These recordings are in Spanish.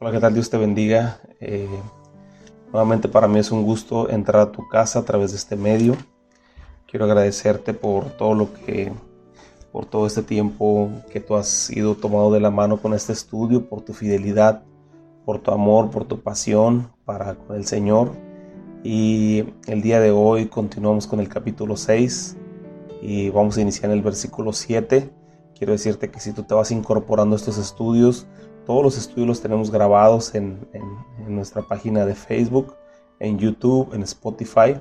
Hola, ¿qué tal? Dios te bendiga. Eh, nuevamente para mí es un gusto entrar a tu casa a través de este medio. Quiero agradecerte por todo lo que, por todo este tiempo que tú has sido tomado de la mano con este estudio, por tu fidelidad, por tu amor, por tu pasión para con el Señor. Y el día de hoy continuamos con el capítulo 6 y vamos a iniciar en el versículo 7. Quiero decirte que si tú te vas incorporando a estos estudios, todos los estudios los tenemos grabados en, nuestra página de Facebook, en YouTube, en Spotify,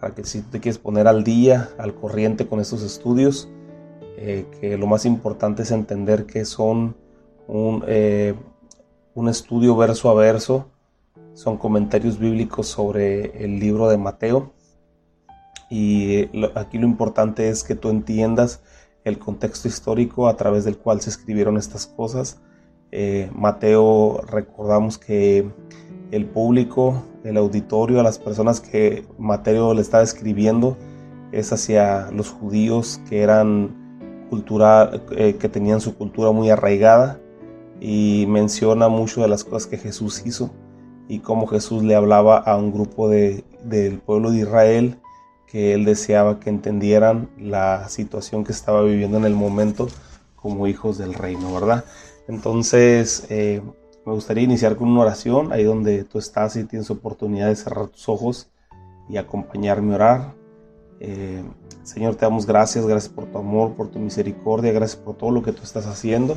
para que si te quieres poner al día, al corriente con estos estudios, eh, que lo más importante es entender que son eh, un estudio verso a verso, son comentarios bíblicos sobre el libro de Mateo. Y aquí lo importante es que tú entiendas el contexto histórico a través del cual se escribieron estas cosas eh, Mateo, recordamos que el público, el auditorio, a las personas que Mateo le está escribiendo, es hacia los judíos que eran cultura, eh, que tenían su cultura muy arraigada y menciona mucho de las cosas que Jesús hizo y cómo Jesús le hablaba a un grupo de, del pueblo de Israel que él deseaba que entendieran la situación que estaba viviendo en el momento como hijos del reino, ¿verdad? Entonces, eh, me gustaría iniciar con una oración, ahí donde tú estás y tienes oportunidad de cerrar tus ojos y acompañarme a orar. Eh, Señor, te damos gracias, gracias por tu amor, por tu misericordia, gracias por todo lo que tú estás haciendo.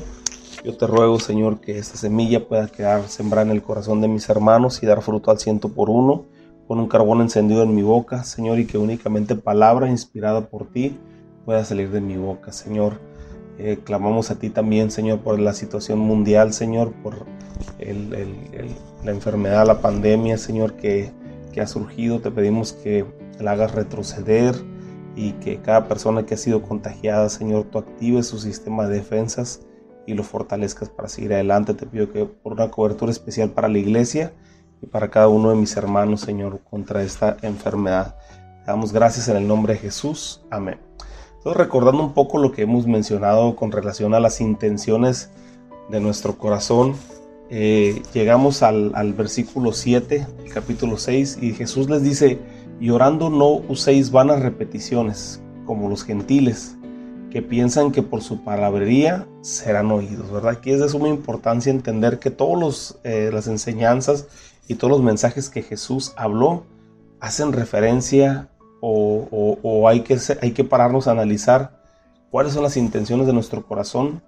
Yo te ruego, Señor, que esta semilla pueda quedar sembrada en el corazón de mis hermanos y dar fruto al ciento por uno, con un carbón encendido en mi boca, Señor, y que únicamente palabra inspirada por ti pueda salir de mi boca, Señor. Eh, clamamos a ti también, Señor, por la situación mundial, Señor, por la enfermedad, la pandemia, Señor, que, que, ha surgido. Te pedimos que la hagas retroceder y que cada persona que ha sido contagiada, Señor, tú actives su sistema de defensas y lo fortalezcas para seguir adelante. Te pido que por una cobertura especial para la iglesia y para cada uno de mis hermanos, Señor, contra esta enfermedad. Te damos gracias en el nombre de Jesús. Amén. Entonces, recordando un poco lo que hemos mencionado con relación a las intenciones de nuestro corazón, eh, llegamos al, versículo 7, el capítulo 6, y Jesús les dice, y no uséis vanas repeticiones, como los gentiles, que piensan que por su palabrería serán oídos, ¿verdad? Aquí es de suma importancia entender que todas eh, las enseñanzas y todos los mensajes que Jesús habló hacen referencia o, hay, que, hay que pararnos a analizar cuáles son las intenciones de nuestro corazón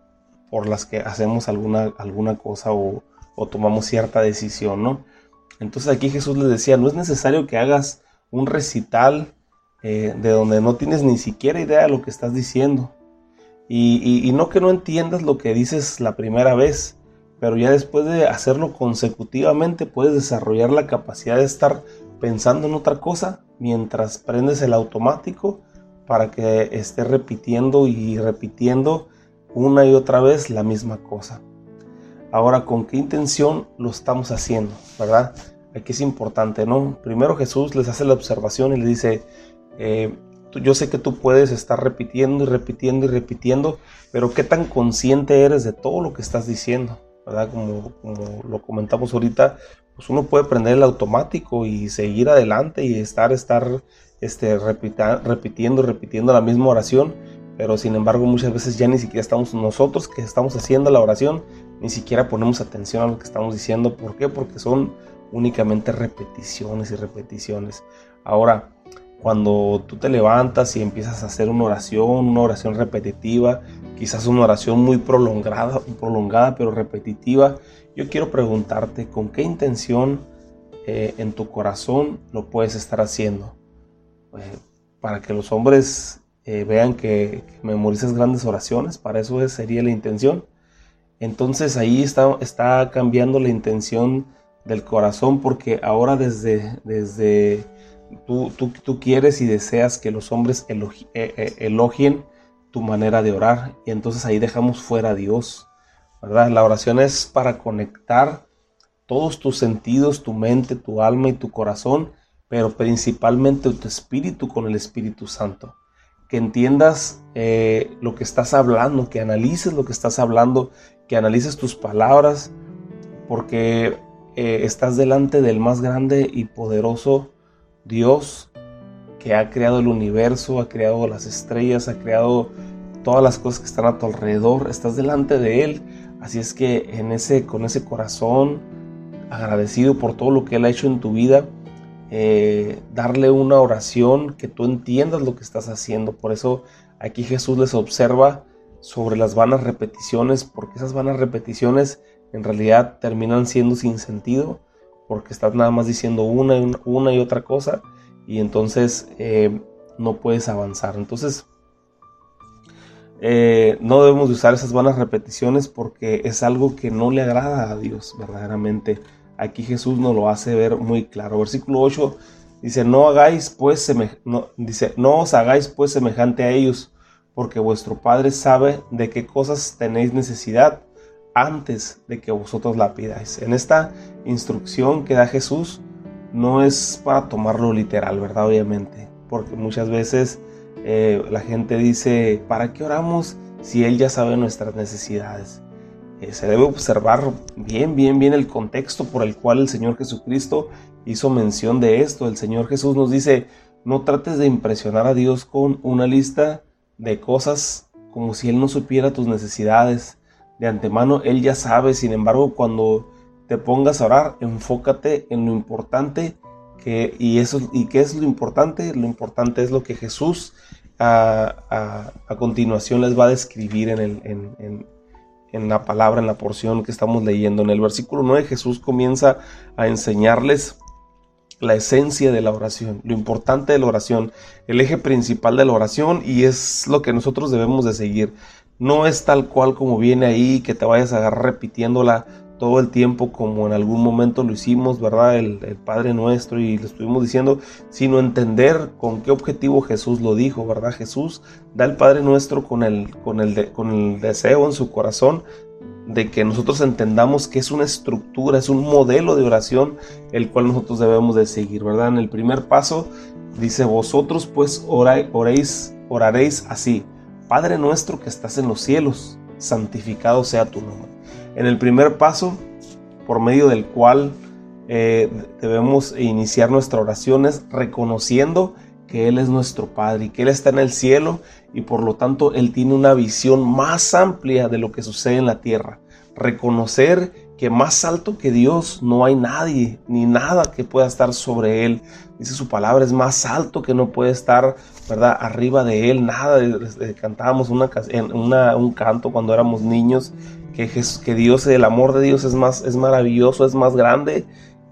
por las que hacemos alguna, alguna cosa o, tomamos cierta decisión, ¿no? Entonces aquí Jesús les decía, no es necesario que hagas un recital eh, de donde no tienes ni siquiera idea de lo que estás diciendo. Y, y, no que no entiendas lo que dices la primera vez, pero ya después de hacerlo consecutivamente puedes desarrollar la capacidad de estar pensando en otra cosa mientras prendes el automático para que esté repitiendo y repitiendo una y otra vez la misma cosa. Ahora, ¿con qué intención lo estamos haciendo? ¿Verdad? Aquí es importante, ¿no? Primero Jesús les hace la observación y le dice, eh, yo sé que tú puedes estar repitiendo y repitiendo y repitiendo, pero ¿qué tan consciente eres de todo lo que estás diciendo? ¿Verdad? Como lo comentamos ahorita, pues uno puede prender el automático y seguir adelante y estar, estar este, repitiendo, repitiendo la misma oración, pero sin embargo muchas veces ya ni siquiera estamos nosotros que estamos haciendo la oración, ni siquiera ponemos atención a lo que estamos diciendo. ¿Por qué? Porque son únicamente repeticiones y repeticiones. Ahora, cuando tú te levantas y empiezas a hacer una oración, una oración repetitiva, quizás una oración muy prolongada, prolongada pero repetitiva, yo quiero preguntarte con qué intención eh, en tu corazón lo puedes estar haciendo. Eh, para que los hombres eh, vean que, memorizas grandes oraciones, para eso sería la intención. Entonces ahí está, está cambiando la intención del corazón porque ahora desde, desde tú, tú, quieres y deseas que los hombres elogien tu manera de orar y entonces ahí dejamos fuera a Dios. La oración es para conectar todos tus sentidos, tu mente, tu alma y tu corazón, pero principalmente tu espíritu con el Espíritu Santo. Que entiendas eh, lo que estás hablando, que analices lo que estás hablando, que analices tus palabras, porque eh, estás delante del más grande y poderoso Dios que ha creado el universo, ha creado las estrellas, ha creado todas las cosas que están a tu alrededor, estás delante de Él. Así es que en ese, con ese corazón agradecido por todo lo que Él ha hecho en tu vida, eh, darle una oración que tú entiendas lo que estás haciendo. Por eso aquí Jesús les observa sobre las vanas repeticiones, porque esas vanas repeticiones en realidad terminan siendo sin sentido, porque estás nada más diciendo una una y otra cosa, y entonces eh, no puedes avanzar. Entonces, eh, no debemos usar esas vanas repeticiones porque es algo que no le agrada a Dios verdaderamente. Aquí Jesús nos lo hace ver muy claro. Versículo 8 dice, no hagáis pues dice, no os hagáis pues semejante a ellos, porque vuestro Padre sabe de qué cosas tenéis necesidad antes de que vosotros la pidáis. En esta instrucción que da Jesús no es para tomarlo literal, ¿verdad? Obviamente, porque muchas veces eh, la gente dice, ¿para qué oramos si Él ya sabe nuestras necesidades? Eh, se debe observar bien, bien, bien el contexto por el cual el Señor Jesucristo hizo mención de esto. El Señor Jesús nos dice, no trates de impresionar a Dios con una lista de cosas como si Él no supiera tus necesidades. De antemano Él ya sabe, sin embargo, cuando te pongas a orar, enfócate en lo importante y, eso, ¿Y qué es lo importante? Lo importante es lo que Jesús a, continuación les va a describir en, el, en, en la palabra, en la porción que estamos leyendo. En el versículo 9 Jesús comienza a enseñarles la esencia de la oración, lo importante de la oración, el eje principal de la oración y es lo que nosotros debemos de seguir. No es tal cual como viene ahí, que te vayas a agarrar repitiéndola todo el tiempo como en algún momento lo hicimos, ¿verdad? El, Padre Nuestro y lo estuvimos diciendo, sino entender con qué objetivo Jesús lo dijo, ¿verdad? Jesús da el Padre Nuestro con el, con el, con el deseo en su corazón de que nosotros entendamos que es una estructura, es un modelo de oración el cual nosotros debemos de seguir, ¿verdad? En el primer paso dice, vosotros pues oréis, oraréis así, Padre nuestro que estás en los cielos, santificado sea tu nombre en el primer paso por medio del cual eh, debemos iniciar nuestra oración es reconociendo que Él es nuestro Padre y que Él está en el cielo y por lo tanto Él tiene una visión más amplia de lo que sucede en la tierra. Reconocer que más alto que Dios no hay nadie ni nada que pueda estar sobre Él. Dice su palabra, es más alto que no puede estar, ¿verdad? Arriba de Él, nada. Cantábamos una, un canto cuando éramos niños que, Dios, el amor de Dios es, más, es maravilloso, es más grande,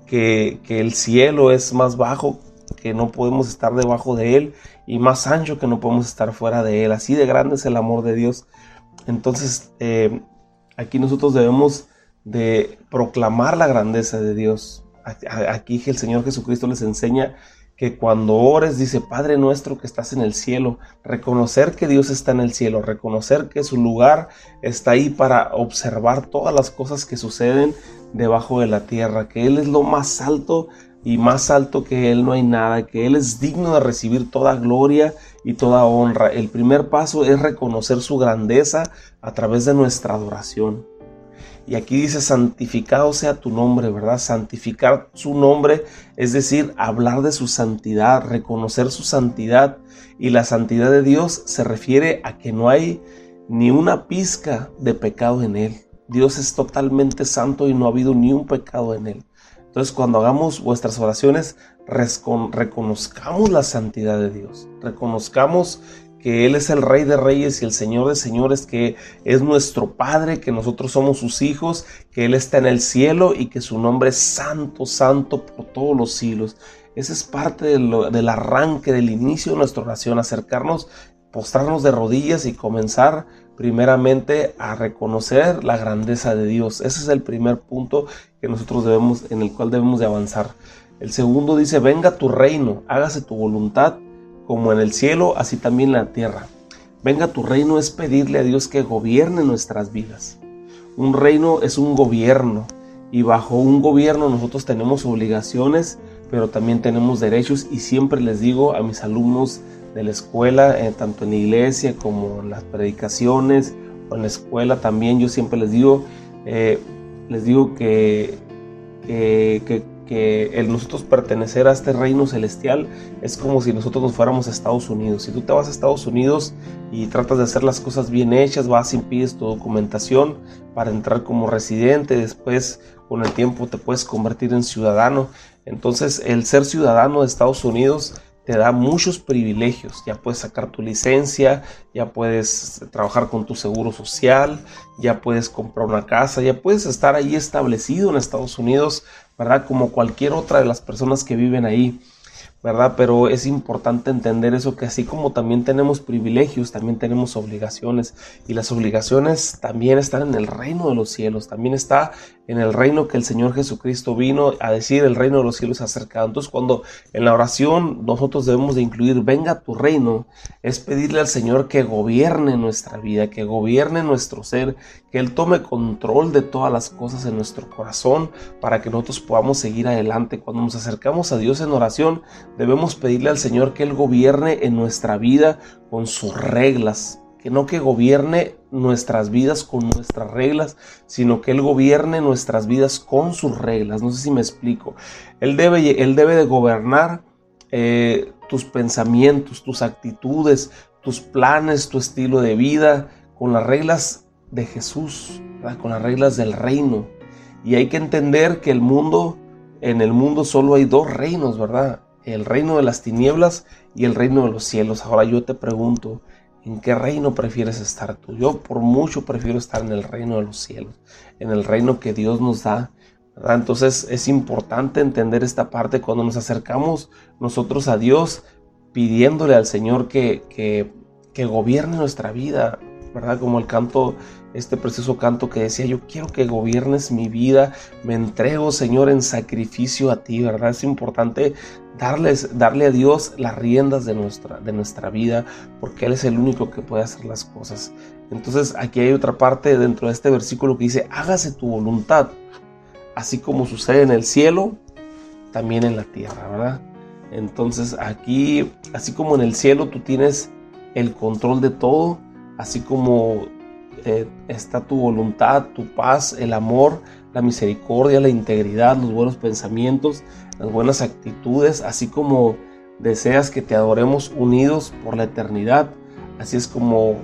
que, el cielo es más bajo, que no podemos estar debajo de Él, y más ancho que no podemos estar fuera de Él. Así de grande es el amor de Dios. Entonces, eh, aquí nosotros debemos de proclamar la grandeza de Dios. Aquí el Señor Jesucristo les enseña que cuando ores, dice, Padre nuestro que estás en el cielo, reconocer que Dios está en el cielo, reconocer que su lugar está ahí para observar todas las cosas que suceden debajo de la tierra, que Él es lo más alto y más alto que Él no hay nada, que Él es digno de recibir toda gloria y toda honra. El primer paso es reconocer su grandeza a través de nuestra adoración. Y aquí dice, santificado sea tu nombre, ¿verdad? Santificar su nombre, es decir, hablar de su santidad, reconocer su santidad. Y la santidad de Dios se refiere a que no hay ni una pizca de pecado en él. Dios es totalmente santo y no ha habido ni un pecado en él. Entonces cuando hagamos vuestras oraciones, reconozcamos la santidad de Dios, reconozcamos que Él es el Rey de Reyes y el Señor de Señores, que es nuestro Padre, que nosotros somos sus hijos, que Él está en el cielo y que su nombre es santo, santo por todos los siglos. Ese es parte del arranque, del inicio de nuestra oración, acercarnos, postrarnos de rodillas y comenzar primeramente a reconocer la grandeza de Dios. Ese es el primer punto que nosotros debemos, en el cual debemos de avanzar. El segundo dice, venga tu reino, hágase tu voluntad como en el cielo, así también en la tierra. Venga tu reino es pedirle a Dios que gobierne nuestras vidas. Un reino es un gobierno y bajo un gobierno nosotros tenemos obligaciones, pero también tenemos derechos y siempre les digo a mis alumnos de la escuela, eh, tanto en la iglesia como en las predicaciones o en la escuela también, yo siempre les digo, eh, les digo que, que, el nosotros pertenecer a este reino celestial es como si nosotros nos fuéramos a Estados Unidos. Si tú te vas a Estados Unidos y tratas de hacer las cosas bien hechas, vas y pides tu documentación para entrar como residente, después con el tiempo te puedes convertir en ciudadano. Entonces el ser ciudadano de Estados Unidos te da muchos privilegios. Ya puedes sacar tu licencia, ya puedes trabajar con tu seguro social, ya puedes comprar una casa, ya puedes estar ahí establecido en Estados Unidos, ¿verdad? Como cualquier otra de las personas que viven ahí. ¿verdad? Pero es importante entender eso, que así como también tenemos privilegios, también tenemos obligaciones. Y las obligaciones también están en el reino de los cielos, también está en el reino que el Señor Jesucristo vino a decir, el reino de los cielos acercado. Entonces cuando en la oración nosotros debemos de incluir, venga tu reino, es pedirle al Señor que gobierne nuestra vida, que gobierne nuestro ser, que Él tome control de todas las cosas en nuestro corazón para que nosotros podamos seguir adelante. Cuando nos acercamos a Dios en oración, debemos pedirle al Señor que Él gobierne en nuestra vida con sus reglas, que no que gobierne nuestras vidas con nuestras reglas, sino que Él gobierne nuestras vidas con sus reglas. No sé si me explico. Él debe, él debe de gobernar eh, tus pensamientos, tus actitudes, tus planes, tu estilo de vida, con las reglas de Jesús, con las reglas del reino. Y hay que entender que el mundo, en el mundo solo hay dos reinos, ¿verdad? El reino de las tinieblas y el reino de los cielos. Ahora yo te pregunto, ¿En qué reino prefieres estar tú? Yo por mucho prefiero estar en el reino de los cielos, en el reino que Dios nos da. Entonces es importante entender esta parte cuando nos acercamos nosotros a Dios pidiéndole al Señor que, que, que gobierne nuestra vida, ¿verdad? Como el canto, este precioso canto que decía, yo quiero que gobiernes mi vida, me entrego, Señor, en sacrificio a ti, ¿verdad? Es importante darles, darle a Dios las riendas de nuestra, de nuestra vida, porque Él es el único que puede hacer las cosas. Entonces aquí hay otra parte dentro de este versículo que dice, hágase tu voluntad, así como sucede en el cielo, también en la tierra, ¿verdad? Entonces aquí, así como en el cielo tú tienes el control de todo, así como eh, está tu voluntad, tu paz, el amor, la misericordia, la integridad, los buenos pensamientos, las buenas actitudes, así como deseas que te adoremos unidos por la eternidad. Así es como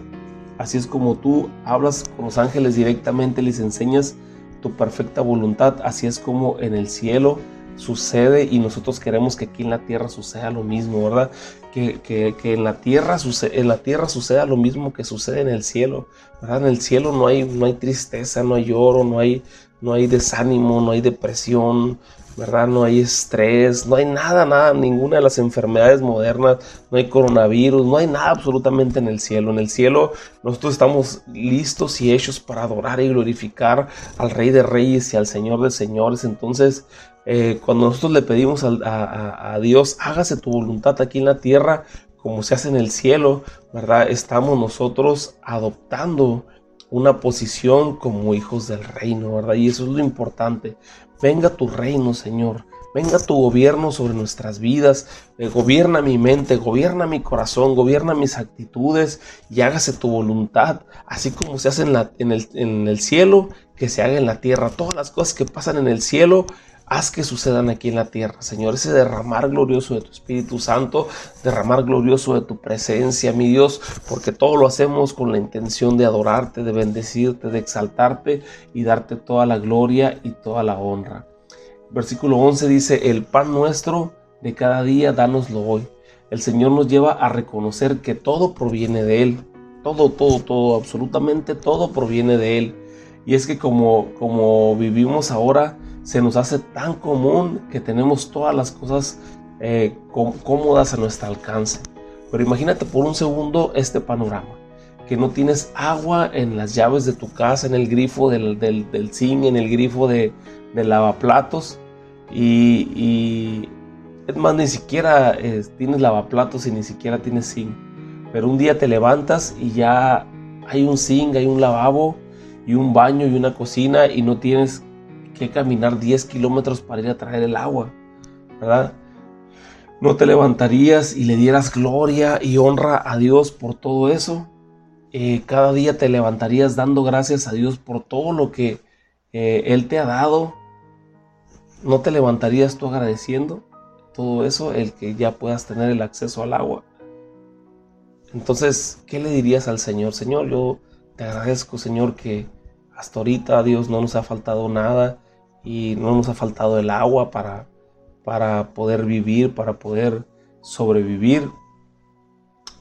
así es como tú hablas con los ángeles directamente, les enseñas tu perfecta voluntad, así es como en el cielo sucede y nosotros queremos que aquí en la tierra suceda lo mismo, ¿verdad? Que, que, en, la tierra en la tierra suceda lo mismo que sucede en el cielo, ¿verdad? En el cielo no hay, no hay tristeza, no hay lloro, no hay, no hay desánimo, no hay depresión, ¿verdad? No hay estrés, no hay nada, nada, ninguna de las enfermedades modernas, no hay coronavirus, no hay nada absolutamente en el cielo. En el cielo nosotros estamos listos y hechos para adorar y glorificar al Rey de Reyes y al Señor de Señores. Entonces, eh, cuando nosotros le pedimos a, Dios, hágase tu voluntad aquí en la tierra como se hace en el cielo, ¿verdad? Estamos nosotros adoptando una posición como hijos del reino, ¿verdad? Y eso es lo importante. Venga tu reino, Señor. Venga tu gobierno sobre nuestras vidas, eh, gobierna mi mente, gobierna mi corazón, gobierna mis actitudes y hágase tu voluntad, así como se hace en el cielo, que se haga en la tierra. Todas las cosas que pasan en el cielo, haz que sucedan aquí en la tierra, Señor. Ese derramar glorioso de tu Espíritu Santo, derramar glorioso de tu presencia, mi Dios, porque todo lo hacemos con la intención de adorarte, de bendecirte, de exaltarte y darte toda la gloria y toda la honra. Versículo 11 dice, el pan nuestro de cada día, dánoslo hoy. El Señor nos lleva a reconocer que todo proviene de Él. Todo, todo, todo, absolutamente todo proviene de Él. Y es que como, como vivimos ahora, se nos hace tan común que tenemos todas las cosas eh, cómodas a nuestro alcance. Pero imagínate por un segundo este panorama, que no tienes agua en las llaves de tu casa, en el grifo del, del, zinc, en el grifo de, lavaplatos, y, es más, ni siquiera eh, tienes lavaplatos y ni siquiera tienes zinc. Pero un día te levantas y ya hay un zinc, hay un lavabo y un baño y una cocina y no tienes que caminar 10 kilómetros para ir a traer el agua, ¿verdad? ¿No te levantarías y le dieras gloria y honra a Dios por todo eso? Eh, cada día te levantarías dando gracias a Dios por todo lo que eh, Él te ha dado, ¿no te levantarías tú agradeciendo todo eso, el que ya puedas tener el acceso al agua? Entonces, ¿qué le dirías al Señor? Señor, yo te agradezco, Señor, que hasta ahorita, Dios, no nos ha faltado nada y no nos ha faltado el agua para, para poder vivir, para poder sobrevivir.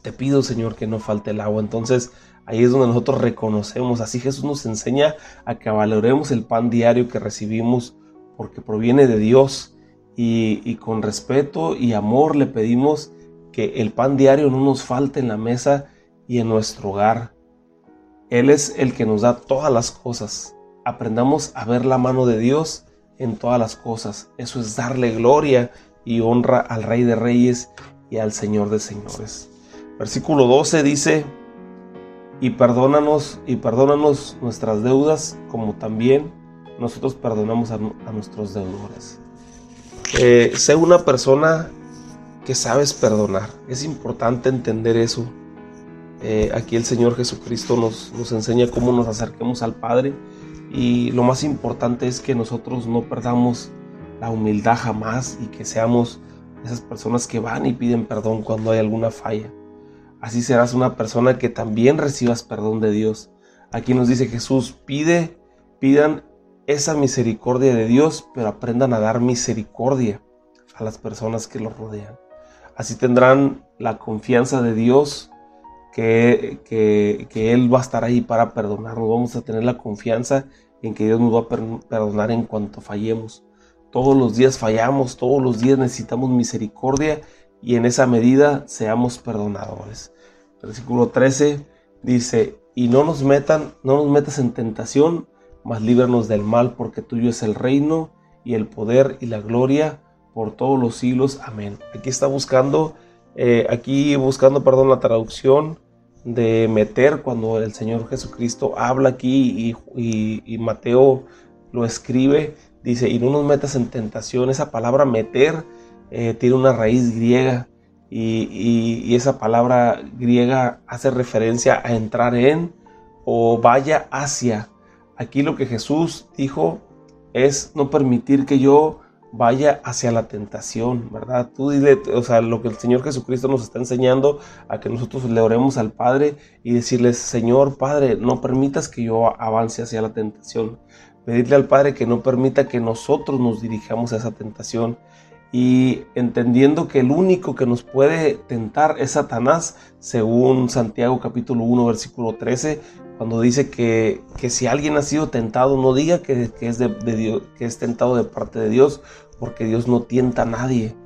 Te pido, Señor, que no falte el agua. Entonces, ahí es donde nosotros reconocemos. Así Jesús nos enseña a que valoremos el pan diario que recibimos porque proviene de Dios. Y, y con respeto y amor le pedimos que el pan diario no nos falte en la mesa y en nuestro hogar. Él es el que nos da todas las cosas. Aprendamos a ver la mano de Dios en todas las cosas. Eso es darle gloria y honra al Rey de Reyes y al Señor de Señores. Versículo 12 dice, y perdónanos y perdónanos nuestras deudas como también nosotros perdonamos a, nuestros deudores. Eh, sé una persona que sabes perdonar. Es importante entender eso. Eh, aquí el Señor Jesucristo nos, nos enseña cómo nos acerquemos al Padre y lo más importante es que nosotros no perdamos la humildad jamás y que seamos esas personas que van y piden perdón cuando hay alguna falla. Así serás una persona que también recibas perdón de Dios. Aquí nos dice Jesús, pide, pidan esa misericordia de Dios, pero aprendan a dar misericordia a las personas que los rodean. Así tendrán la confianza de Dios que, que, Él va a estar ahí para perdonarnos. Vamos a tener la confianza en que Dios nos va a perdonar en cuanto fallemos. Todos los días fallamos, todos los días necesitamos misericordia y en esa medida seamos perdonadores. Versículo 13 dice, y no nos metan, no nos metas en tentación, mas líbranos del mal, porque tuyo es el reino y el poder y la gloria por todos los siglos. Amén. Aquí está buscando, eh, aquí buscando, perdón, la traducción de meter cuando el Señor Jesucristo habla aquí y, Mateo lo escribe, dice, y no nos metas en tentación. Esa palabra meter eh, tiene una raíz griega y, esa palabra griega hace referencia a entrar en o vaya hacia. Aquí lo que Jesús dijo es no permitir que yo vaya hacia la tentación, ¿verdad? Tú dile, o sea, lo que el Señor Jesucristo nos está enseñando a que nosotros le oremos al Padre y decirle, Señor Padre, no permitas que yo avance hacia la tentación. Pedirle al Padre que no permita que nosotros nos dirijamos a esa tentación y entendiendo que el único que nos puede tentar es Satanás, según Santiago capítulo 1 versículo 13, cuando dice que, que si alguien ha sido tentado, no diga que, es de, que es tentado de parte de Dios, porque Dios no tienta a nadie.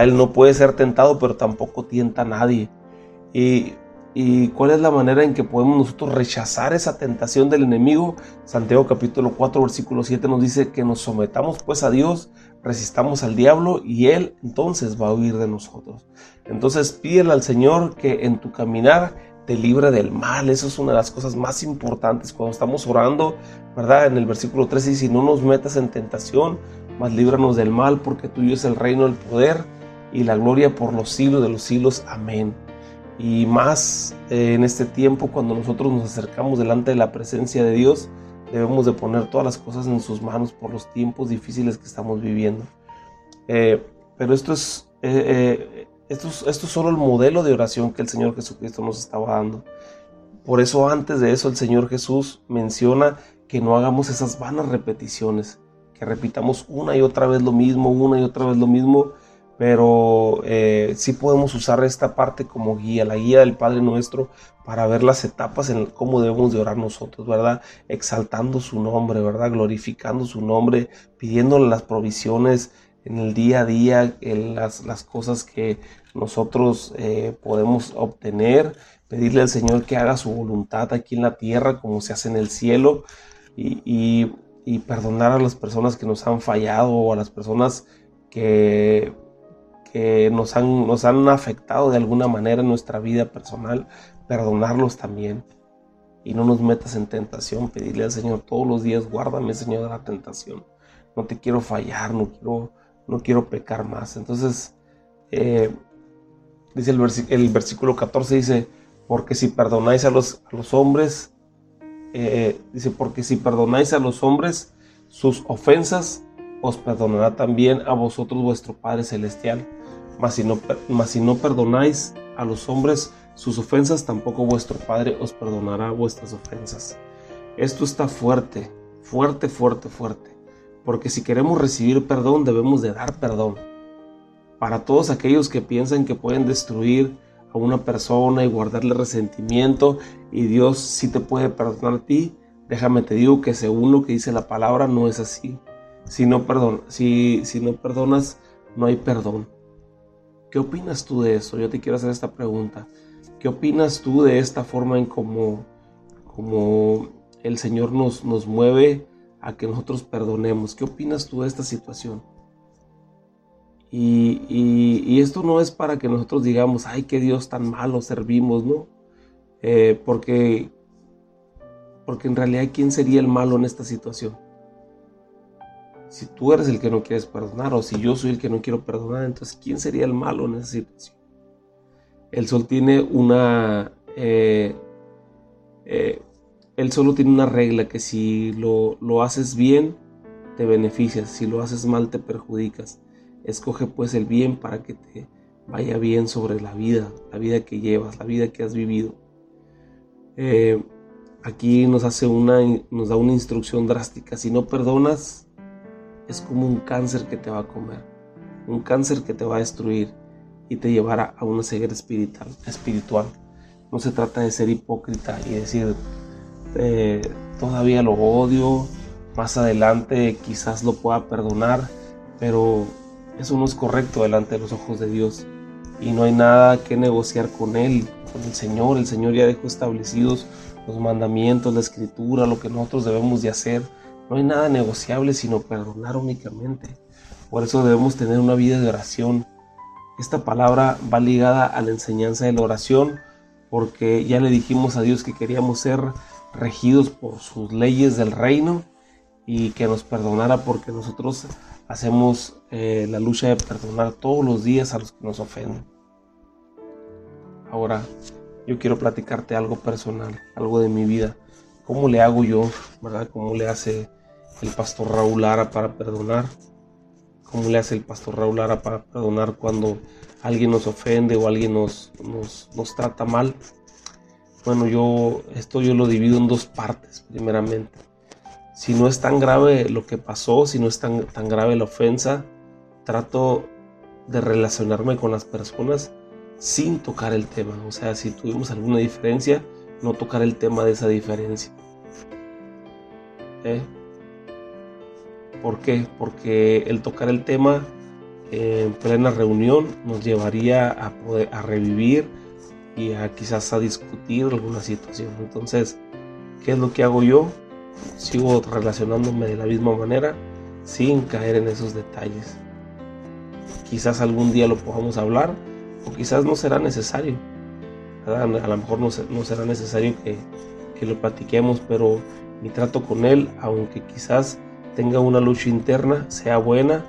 Él no puede ser tentado, pero tampoco tienta a nadie. Y, y, cuál es la manera en que podemos nosotros rechazar esa tentación del enemigo? Santiago capítulo 4, versículo 7 nos dice que nos sometamos pues a Dios, resistamos al diablo y Él entonces va a huir de nosotros. Entonces pídele al Señor que en tu caminar te libre del mal. Eso es una de las cosas más importantes cuando estamos orando, ¿verdad? En el versículo 13 dice, no nos metas en tentación, mas líbranos del mal, porque tuyo es el reino, el poder y la gloria por los siglos de los siglos. Amén. Y más eh, en este tiempo, cuando nosotros nos acercamos delante de la presencia de Dios, debemos de poner todas las cosas en sus manos por los tiempos difíciles que estamos viviendo. Eh, pero esto es, eh, esto es, solo el modelo de oración que el Señor Jesucristo nos estaba dando. Por eso antes de eso el Señor Jesús menciona que no hagamos esas vanas repeticiones, que repitamos una y otra vez lo mismo, una y otra vez lo mismo, pero eh, sí podemos usar esta parte como guía, la guía del Padre Nuestro, para ver las etapas en cómo debemos de orar nosotros, ¿verdad? Exaltando su nombre, ¿verdad? Glorificando su nombre, pidiéndole las provisiones en el día a día, en las, las cosas que nosotros eh, podemos obtener, pedirle al Señor que haga su voluntad aquí en la tierra como se hace en el cielo y, perdonar a las personas que nos han fallado o a las personas que, que nos, han, nos han afectado de alguna manera en nuestra vida personal, perdonarlos también. Y no nos metas en tentación, pedirle al Señor todos los días, guárdame Señor de la tentación. No te quiero fallar, no quiero, no quiero pecar más. Entonces, eh, Dice el, versículo 14, dice, porque si perdonáis a los, hombres, eh, dice, porque si perdonáis a los hombres, sus ofensas, os perdonará también a vosotros vuestro Padre Celestial. Mas si no, mas si no perdonáis a los hombres sus ofensas, tampoco vuestro Padre os perdonará vuestras ofensas. Esto está fuerte, fuerte, fuerte, fuerte. Porque si queremos recibir perdón, debemos de dar perdón. Para todos aquellos que piensan que pueden destruir a una persona y guardarle resentimiento y Dios sí te puede perdonar a ti, déjame te digo que según lo que dice la palabra no es así. Si no, si, si no perdonas, no hay perdón. ¿Qué opinas tú de eso? Yo te quiero hacer esta pregunta. ¿Qué opinas tú de esta forma en cómo como el Señor nos, nos mueve a que nosotros perdonemos? ¿Qué opinas tú de esta situación? Y, esto no es para que nosotros digamos, ay, qué Dios tan malo servimos, ¿no? Eh, porque, porque en realidad, ¿quién sería el malo en esta situación? Si tú eres el que no quieres perdonar o si yo soy el que no quiero perdonar, entonces ¿quién sería el malo en esa situación? El sol tiene una... Eh, eh, él solo tiene una regla que si lo, lo haces bien, te beneficias, si lo haces mal, te perjudicas. Escoge pues el bien para que te vaya bien sobre la vida, la vida que llevas, la vida que has vivido. Eh, aquí nos hace una, nos da una instrucción drástica. Si no perdonas, es como un cáncer que te va a comer, un cáncer que te va a destruir y te llevará a una ceguera espiritual. espiritual. No se trata de ser hipócrita y decir, eh, todavía lo odio, más adelante quizás lo pueda perdonar, pero eso no es correcto delante de los ojos de Dios y no hay nada que negociar con Él, con el Señor. El Señor ya dejó establecidos los mandamientos, la escritura, lo que nosotros debemos de hacer. No hay nada negociable sino perdonar únicamente. Por eso debemos tener una vida de oración. Esta palabra va ligada a la enseñanza de la oración porque ya le dijimos a Dios que queríamos ser regidos por sus leyes del reino y que nos perdonara porque nosotros hacemos eh, la lucha de perdonar todos los días a los que nos ofenden. Ahora, yo quiero platicarte algo personal, algo de mi vida. ¿Cómo le hago yo, verdad? ¿Cómo le hace el pastor Raúl Lara para perdonar? ¿Cómo le hace el pastor Raúl Lara para perdonar cuando alguien nos ofende o alguien nos, nos, nos trata mal? Bueno, yo esto yo lo divido en dos partes, primeramente si no es tan grave lo que pasó, si no es tan, tan grave la ofensa, trato de relacionarme con las personas sin tocar el tema. O sea, si tuvimos alguna diferencia, no tocar el tema de esa diferencia. ¿Eh? ¿Por qué? Porque el tocar el tema en plena reunión nos llevaría a, poder, a revivir y quizás a discutir alguna situación. Entonces, ¿qué es lo que hago yo? sigo relacionándome de la misma manera sin caer en esos detalles. Quizás algún día lo podamos hablar o quizás no será necesario. A lo mejor no, será necesario que, lo platiquemos, pero mi trato con él, aunque quizás tenga una lucha interna, sea buena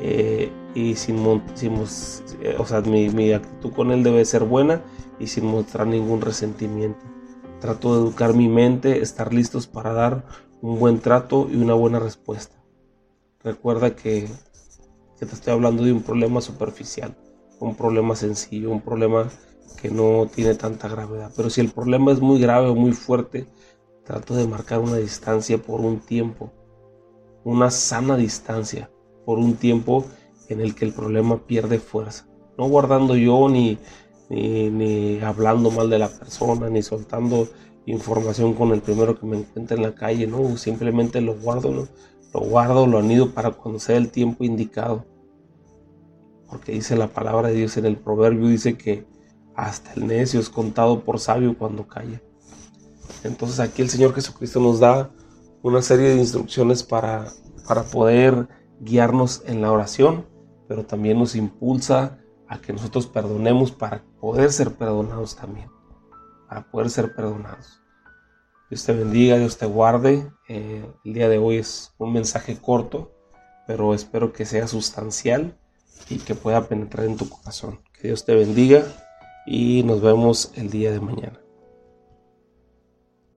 eh, y sin, eh, o sea, mi, mi actitud con él debe ser buena y sin mostrar ningún resentimiento. Trato de educar mi mente, estar listos para dar un buen trato y una buena respuesta. Recuerda que, te estoy hablando de un problema superficial, un problema sencillo, un problema que no tiene tanta gravedad. Pero si el problema es muy grave o muy fuerte, trato de marcar una distancia por un tiempo, una sana distancia, por un tiempo en el que el problema pierde fuerza. No guardando yo ni ni, hablando mal de la persona, ni soltando información con el primero que me encuentre en la calle, no, simplemente lo guardo, lo guardo, lo anido para cuando sea el tiempo indicado. Porque dice la palabra de Dios en el proverbio, dice que hasta el necio es contado por sabio cuando calla. Entonces aquí el Señor Jesucristo nos da una serie de instrucciones para, para poder guiarnos en la oración, pero también nos impulsa a que nosotros perdonemos para poder ser perdonados también, para poder ser perdonados. Dios te bendiga, Dios te guarde. Eh, el día de hoy es un mensaje corto, pero espero que sea sustancial y que pueda penetrar en tu corazón. Que Dios te bendiga y nos vemos el día de mañana.